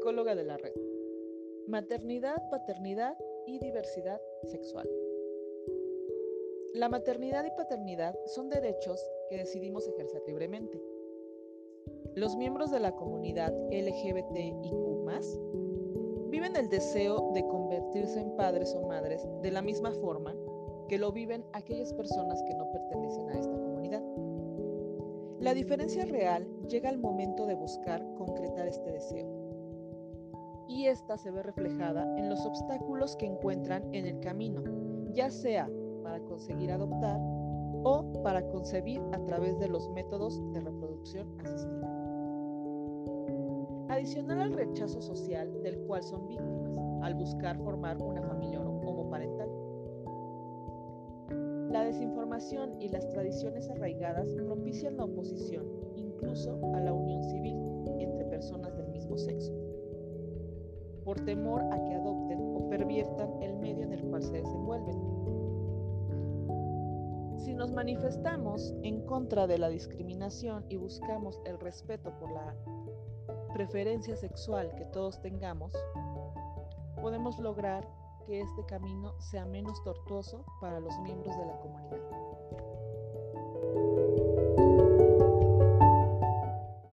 psicóloga de la red. Maternidad, paternidad y diversidad sexual. La maternidad y paternidad son derechos que decidimos ejercer libremente. Los miembros de la comunidad LGBTIQ viven el deseo de convertirse en padres o madres de la misma forma que lo viven aquellas personas que no pertenecen a esta comunidad. La diferencia real llega al momento de buscar concretar este deseo. Y esta se ve reflejada en los obstáculos que encuentran en el camino, ya sea para conseguir adoptar o para concebir a través de los métodos de reproducción asistida. Adicional al rechazo social del cual son víctimas al buscar formar una familia homoparental. La desinformación y las tradiciones arraigadas propician la oposición, incluso a la unión civil, por temor a que adopten o perviertan el medio en el cual se desenvuelven si nos manifestamos en contra de la discriminación y buscamos el respeto por la preferencia sexual que todos tengamos, podemos lograr que este camino sea menos tortuoso para los miembros de la comunidad.